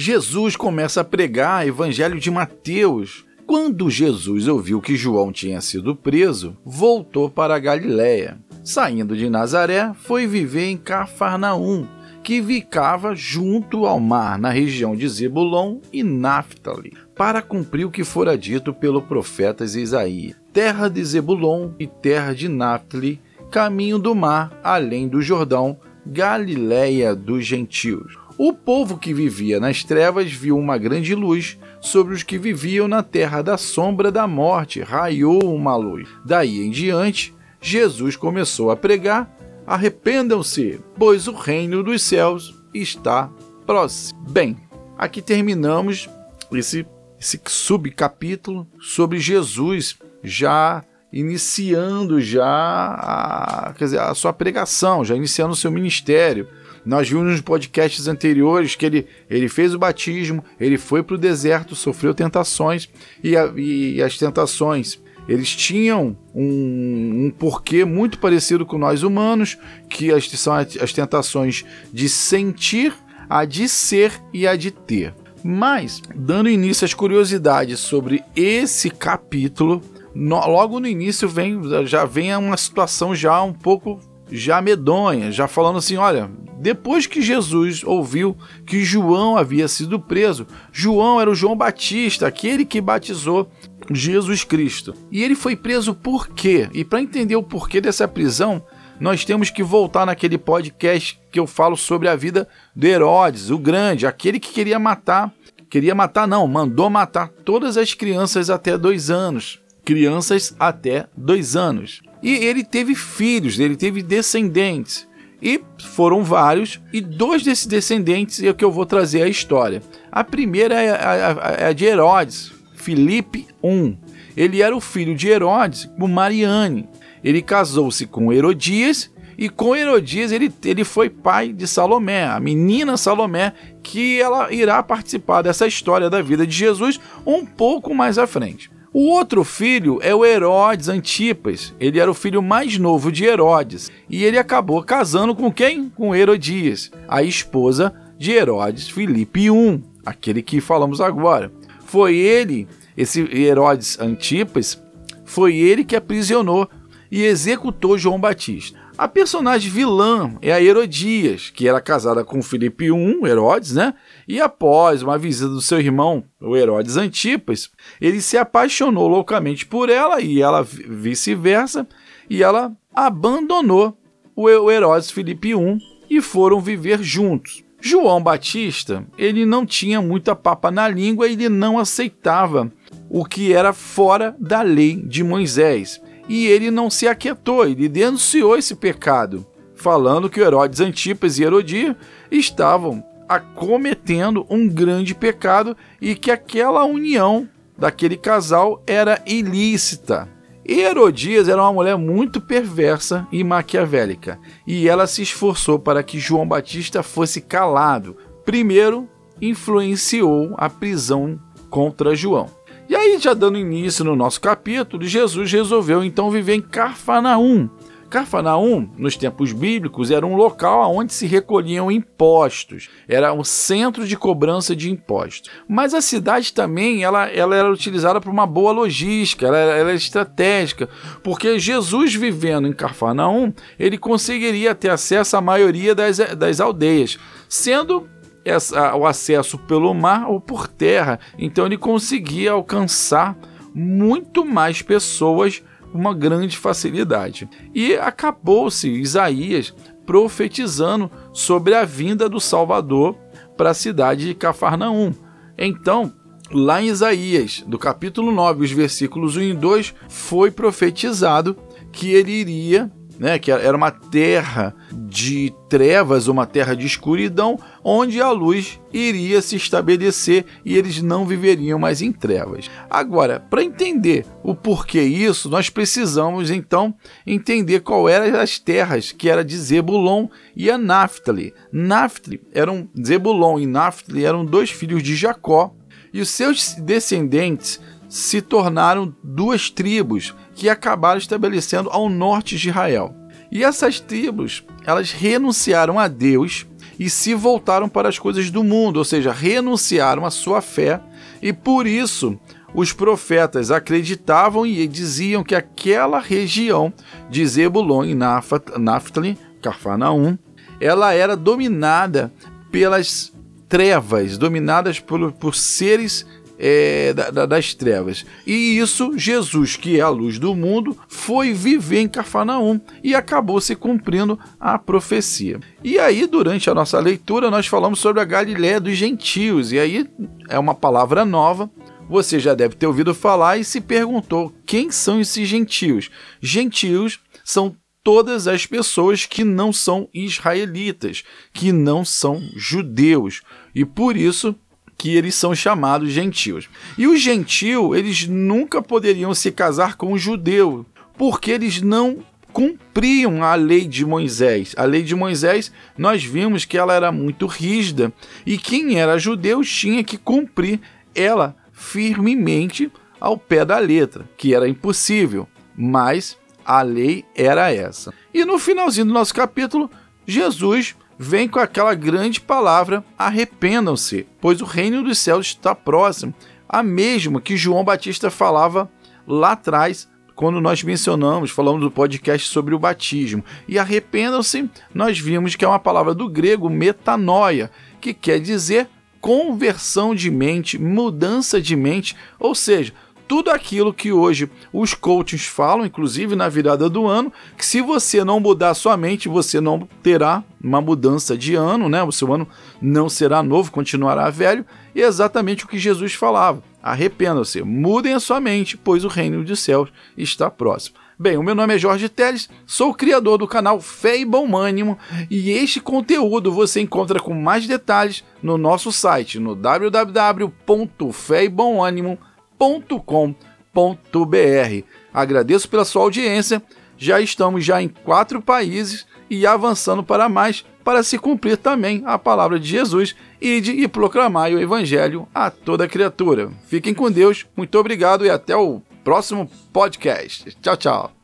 Jesus começa a pregar o evangelho de Mateus. Quando Jesus ouviu que João tinha sido preso, voltou para a Galiléia. Saindo de Nazaré, foi viver em Cafarnaum, que ficava junto ao mar, na região de Zebulon e Naphtali, para cumprir o que fora dito pelo profeta Isaías: terra de Zebulon e terra de Naphtali, caminho do mar, além do Jordão, Galiléia dos gentios. O povo que vivia nas trevas viu uma grande luz, sobre os que viviam na terra da sombra da morte raiou uma luz. Daí em diante, Jesus começou a pregar: Arrependam-se, pois o reino dos céus está próximo. Bem, aqui terminamos esse, esse subcapítulo sobre Jesus já iniciando já a, quer dizer, a sua pregação, já iniciando o seu ministério. Nós vimos nos podcasts anteriores que ele, ele fez o batismo, ele foi para o deserto, sofreu tentações e, a, e as tentações eles tinham um, um, porquê muito parecido com nós humanos, que as, são as tentações de sentir, a de ser e a de ter. Mas, dando início às curiosidades sobre esse capítulo, no, logo no início vem, já vem uma situação já um pouco já medonha, já falando assim, olha, depois que Jesus ouviu que João havia sido preso, João era o João Batista, aquele que batizou Jesus Cristo. E ele foi preso por quê? E para entender o porquê dessa prisão, nós temos que voltar naquele podcast que eu falo sobre a vida do Herodes, o grande, aquele que queria matar, queria matar não, mandou matar todas as crianças até dois anos. Crianças até dois anos. E ele teve filhos, ele teve descendentes. E foram vários, e dois desses descendentes é o que eu vou trazer a história. A primeira é a, a, a de Herodes, Filipe I. Ele era o filho de Herodes com Mariane. Ele casou-se com Herodias e com Herodias ele, ele foi pai de Salomé, a menina Salomé, que ela irá participar dessa história da vida de Jesus um pouco mais à frente. O outro filho é o Herodes Antipas. Ele era o filho mais novo de Herodes. E ele acabou casando com quem? Com Herodias, a esposa de Herodes Filipe I, aquele que falamos agora. Foi ele, esse Herodes Antipas, foi ele que aprisionou e executou João Batista. A personagem vilã é a Herodias, que era casada com Filipe I, Herodes, né? E após uma visita do seu irmão, o Herodes Antipas, ele se apaixonou loucamente por ela e ela vice-versa, e ela abandonou o Herodes Filipe I e foram viver juntos. João Batista, ele não tinha muita papa na língua ele não aceitava o que era fora da lei de Moisés e ele não se aquietou, ele denunciou esse pecado, falando que Herodes Antipas e Herodia estavam acometendo um grande pecado e que aquela união daquele casal era ilícita. Herodias era uma mulher muito perversa e maquiavélica, e ela se esforçou para que João Batista fosse calado. Primeiro, influenciou a prisão contra João. E aí, já dando início no nosso capítulo, Jesus resolveu então viver em Carfanaum. Carfanaum, nos tempos bíblicos, era um local onde se recolhiam impostos, era um centro de cobrança de impostos. Mas a cidade também ela, ela era utilizada por uma boa logística, ela, ela era estratégica, porque Jesus vivendo em Carfanaum, ele conseguiria ter acesso à maioria das, das aldeias, sendo essa, o acesso pelo mar ou por terra. Então ele conseguia alcançar muito mais pessoas com uma grande facilidade. E acabou-se Isaías profetizando sobre a vinda do Salvador para a cidade de Cafarnaum. Então, lá em Isaías, do capítulo 9, os versículos 1 e 2, foi profetizado que ele iria né, que era uma terra de trevas, uma terra de escuridão, onde a luz iria se estabelecer e eles não viveriam mais em trevas. Agora, para entender o porquê isso, nós precisamos então entender qual eram as terras que era de Zebulon e a Naphtali. Naphtali eram Zebulon e Naphtali eram dois filhos de Jacó e os seus descendentes se tornaram duas tribos que acabaram estabelecendo ao norte de Israel. E essas tribos, elas renunciaram a Deus e se voltaram para as coisas do mundo, ou seja, renunciaram à sua fé, e por isso os profetas acreditavam e diziam que aquela região de Zebulon e Naphtali, Carfanaum, ela era dominada pelas trevas, dominadas por, por seres é, da, das trevas. E isso, Jesus, que é a luz do mundo, foi viver em Cafarnaum e acabou se cumprindo a profecia. E aí, durante a nossa leitura, nós falamos sobre a Galiléia dos gentios, e aí é uma palavra nova. Você já deve ter ouvido falar e se perguntou quem são esses gentios. Gentios são todas as pessoas que não são israelitas, que não são judeus. E por isso que eles são chamados gentios. E os gentios, eles nunca poderiam se casar com o judeu, porque eles não cumpriam a lei de Moisés. A lei de Moisés, nós vimos que ela era muito rígida e quem era judeu tinha que cumprir ela firmemente ao pé da letra, que era impossível, mas a lei era essa. E no finalzinho do nosso capítulo, Jesus vem com aquela grande palavra: arrependam-se, pois o reino dos céus está próximo. A mesma que João Batista falava lá atrás, quando nós mencionamos, falamos do podcast sobre o batismo. E arrependam-se, nós vimos que é uma palavra do grego metanoia, que quer dizer conversão de mente, mudança de mente, ou seja, tudo aquilo que hoje os coaches falam, inclusive na virada do ano, que se você não mudar sua mente, você não terá uma mudança de ano, né? O seu ano não será novo, continuará velho. E é exatamente o que Jesus falava. Arrependam-se, mudem a sua mente, pois o reino dos céus está próximo. Bem, o meu nome é Jorge Teles, sou o criador do canal Fé e Bom Ânimo e este conteúdo você encontra com mais detalhes no nosso site no www.feibomânimo.com www.cafeinacultura.com.br. Agradeço pela sua audiência. Já estamos já em quatro países e avançando para mais para se cumprir também a palavra de Jesus e de e proclamar o evangelho a toda criatura. Fiquem com Deus. Muito obrigado e até o próximo podcast. Tchau, tchau.